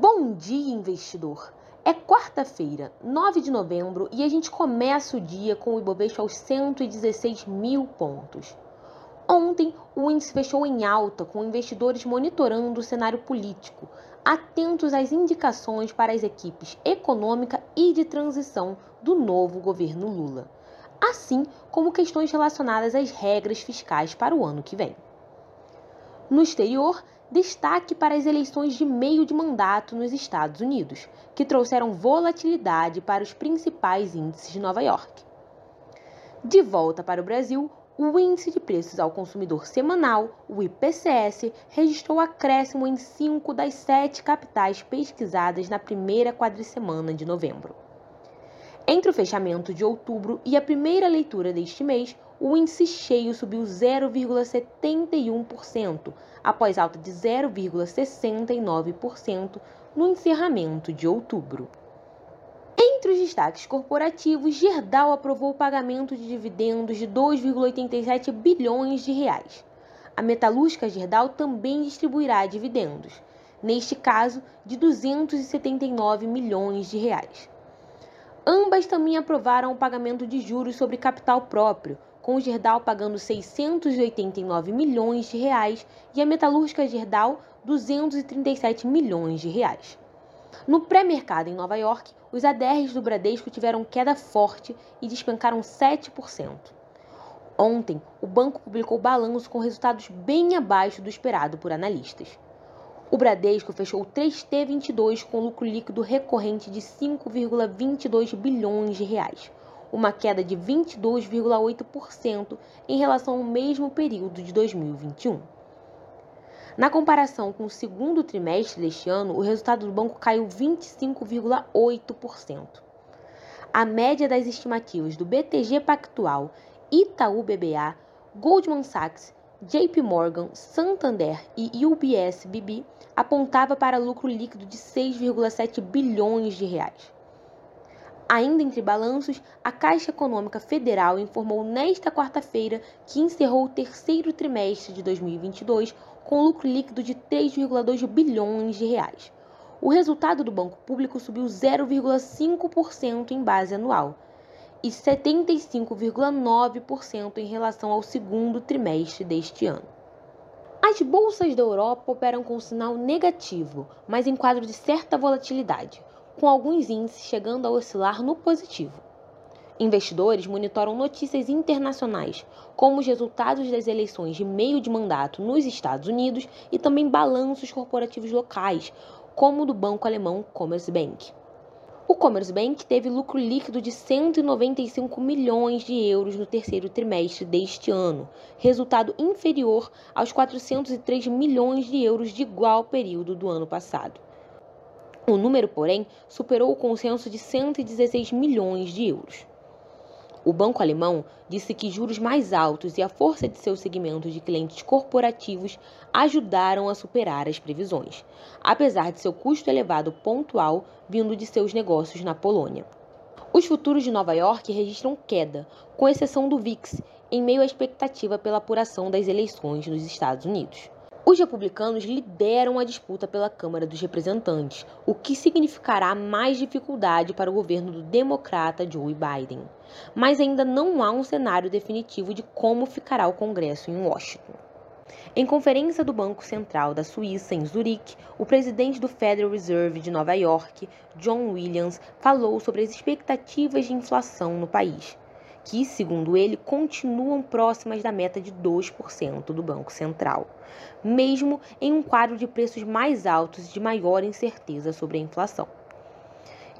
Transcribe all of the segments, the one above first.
Bom dia, investidor! É quarta-feira, 9 de novembro, e a gente começa o dia com o Ibovespa aos 116 mil pontos. Ontem, o índice fechou em alta, com investidores monitorando o cenário político, atentos às indicações para as equipes econômica e de transição do novo governo Lula, assim como questões relacionadas às regras fiscais para o ano que vem. No exterior, destaque para as eleições de meio de mandato nos Estados Unidos, que trouxeram volatilidade para os principais índices de Nova York. De volta para o Brasil, o Índice de Preços ao Consumidor Semanal, o IPCS, registrou acréscimo em cinco das sete capitais pesquisadas na primeira quadricemana de novembro. Entre o fechamento de outubro e a primeira leitura deste mês, o índice cheio subiu 0,71%, após alta de 0,69% no encerramento de outubro. Entre os destaques corporativos, Gerdau aprovou o pagamento de dividendos de 2,87 bilhões de reais. A metalúrgica Gerdau também distribuirá dividendos, neste caso de 279 milhões de reais. Ambas também aprovaram o pagamento de juros sobre capital próprio, com o Gerdau pagando 689 milhões de reais e a metalúrgica Gerdau 237 milhões de reais. No pré-mercado em Nova York, os ADRs do Bradesco tiveram queda forte e despencaram 7%. Ontem, o banco publicou balanço com resultados bem abaixo do esperado por analistas. O Bradesco fechou o 3T22 com lucro líquido recorrente de 5,22 bilhões de reais, uma queda de 22,8% em relação ao mesmo período de 2021. Na comparação com o segundo trimestre deste ano, o resultado do banco caiu 25,8%. A média das estimativas do BTG Pactual, Itaú BBA, Goldman Sachs, JP Morgan, Santander e UBS BB apontava para lucro líquido de 6,7 bilhões de reais. Ainda entre balanços, a Caixa Econômica Federal informou nesta quarta-feira que encerrou o terceiro trimestre de 2022 com lucro líquido de 3,2 bilhões de reais. O resultado do banco público subiu 0,5% em base anual e 75,9% em relação ao segundo trimestre deste ano. As bolsas da Europa operam com sinal negativo, mas em quadro de certa volatilidade com alguns índices chegando a oscilar no positivo. Investidores monitoram notícias internacionais, como os resultados das eleições de meio de mandato nos Estados Unidos e também balanços corporativos locais, como o do banco alemão Commerzbank. O Commerzbank teve lucro líquido de 195 milhões de euros no terceiro trimestre deste ano, resultado inferior aos 403 milhões de euros de igual período do ano passado. O número, porém, superou o consenso de 116 milhões de euros. O banco alemão disse que juros mais altos e a força de seu segmento de clientes corporativos ajudaram a superar as previsões, apesar de seu custo elevado pontual vindo de seus negócios na Polônia. Os futuros de Nova York registram queda, com exceção do VIX, em meio à expectativa pela apuração das eleições nos Estados Unidos. Os republicanos lideram a disputa pela Câmara dos Representantes, o que significará mais dificuldade para o governo do democrata Joe Biden. Mas ainda não há um cenário definitivo de como ficará o Congresso em Washington. Em conferência do Banco Central da Suíça, em Zurique, o presidente do Federal Reserve de Nova York, John Williams, falou sobre as expectativas de inflação no país que, segundo ele, continuam próximas da meta de 2% do Banco Central, mesmo em um quadro de preços mais altos e de maior incerteza sobre a inflação.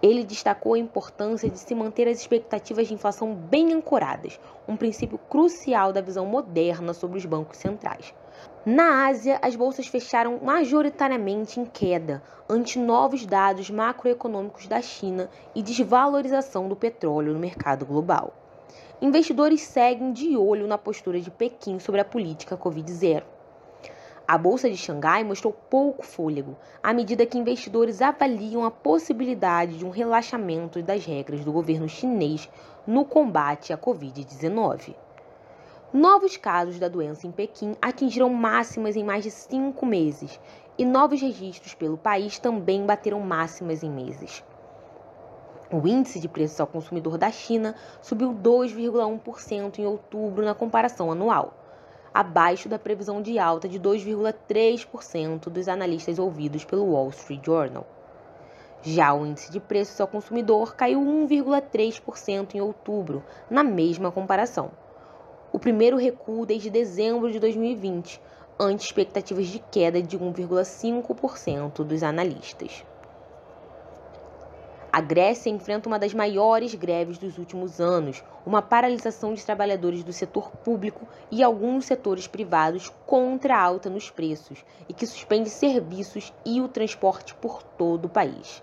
Ele destacou a importância de se manter as expectativas de inflação bem ancoradas, um princípio crucial da visão moderna sobre os bancos centrais. Na Ásia, as bolsas fecharam majoritariamente em queda ante novos dados macroeconômicos da China e desvalorização do petróleo no mercado global investidores seguem de olho na postura de Pequim sobre a política Covid-0. A bolsa de Xangai mostrou pouco fôlego, à medida que investidores avaliam a possibilidade de um relaxamento das regras do governo chinês no combate à Covid-19. Novos casos da doença em Pequim atingiram máximas em mais de cinco meses e novos registros pelo país também bateram máximas em meses. O índice de preços ao consumidor da China subiu 2,1% em outubro na comparação anual, abaixo da previsão de alta de 2,3% dos analistas ouvidos pelo Wall Street Journal. Já o índice de preços ao consumidor caiu 1,3% em outubro, na mesma comparação. O primeiro recuo desde dezembro de 2020, ante expectativas de queda de 1,5% dos analistas. A Grécia enfrenta uma das maiores greves dos últimos anos, uma paralisação de trabalhadores do setor público e alguns setores privados contra a alta nos preços e que suspende serviços e o transporte por todo o país.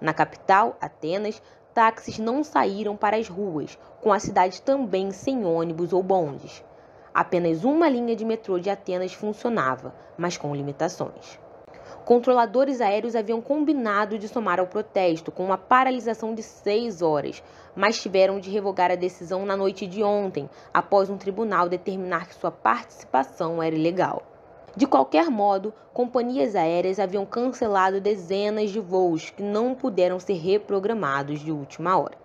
Na capital, Atenas, táxis não saíram para as ruas, com a cidade também sem ônibus ou bondes. Apenas uma linha de metrô de Atenas funcionava, mas com limitações. Controladores aéreos haviam combinado de somar ao protesto com uma paralisação de seis horas, mas tiveram de revogar a decisão na noite de ontem, após um tribunal determinar que sua participação era ilegal. De qualquer modo, companhias aéreas haviam cancelado dezenas de voos que não puderam ser reprogramados de última hora.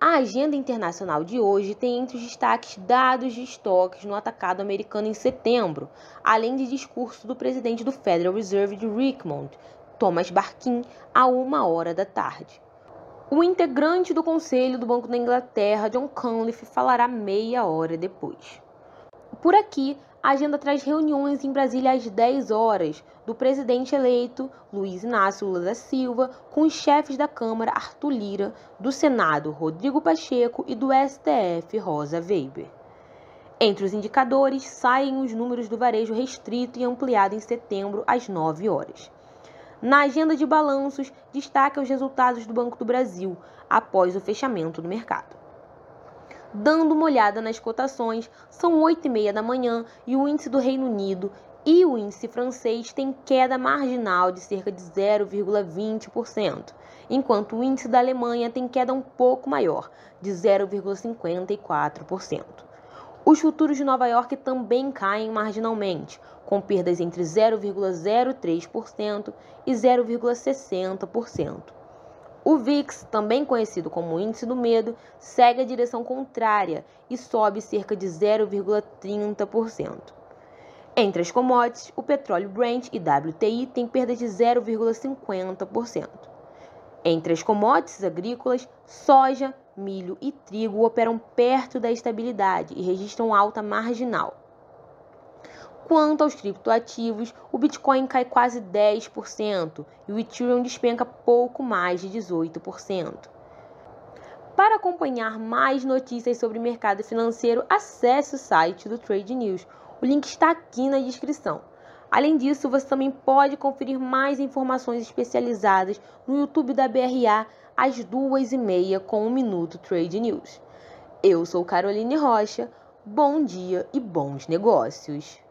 A agenda internacional de hoje tem entre os destaques dados de estoques no atacado americano em setembro, além de discurso do presidente do Federal Reserve de Richmond, Thomas Barkin, a uma hora da tarde. O integrante do Conselho do Banco da Inglaterra, John Cunliffe, falará meia hora depois. Por aqui, a agenda traz reuniões em Brasília às 10 horas do presidente eleito Luiz Inácio Lula da Silva com os chefes da Câmara Arthur Lira, do Senado Rodrigo Pacheco e do STF Rosa Weber. Entre os indicadores saem os números do varejo restrito e ampliado em setembro às 9 horas. Na agenda de balanços, destaca os resultados do Banco do Brasil após o fechamento do mercado dando uma olhada nas cotações, são 8 e meia da manhã e o índice do Reino Unido e o índice francês têm queda marginal de cerca de 0,20%, enquanto o índice da Alemanha tem queda um pouco maior, de 0,54%. Os futuros de Nova York também caem marginalmente, com perdas entre 0,03% e 0,60%. O VIX, também conhecido como índice do medo, segue a direção contrária e sobe cerca de 0,30%. Entre as commodities, o petróleo Brent e WTI têm perda de 0,50%. Entre as commodities agrícolas, soja, milho e trigo operam perto da estabilidade e registram alta marginal. Quanto aos criptoativos, o Bitcoin cai quase 10% e o Ethereum despenca pouco mais de 18%. Para acompanhar mais notícias sobre o mercado financeiro, acesse o site do Trade News. O link está aqui na descrição. Além disso, você também pode conferir mais informações especializadas no YouTube da BRA às duas e meia com o Minuto Trade News. Eu sou Caroline Rocha. Bom dia e bons negócios!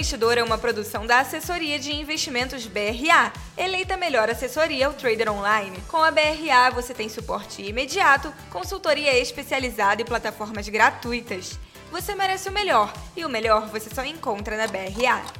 Investidor é uma produção da Assessoria de Investimentos BRA, eleita melhor assessoria ao trader online. Com a BRA você tem suporte imediato, consultoria especializada e plataformas gratuitas. Você merece o melhor, e o melhor você só encontra na BRA.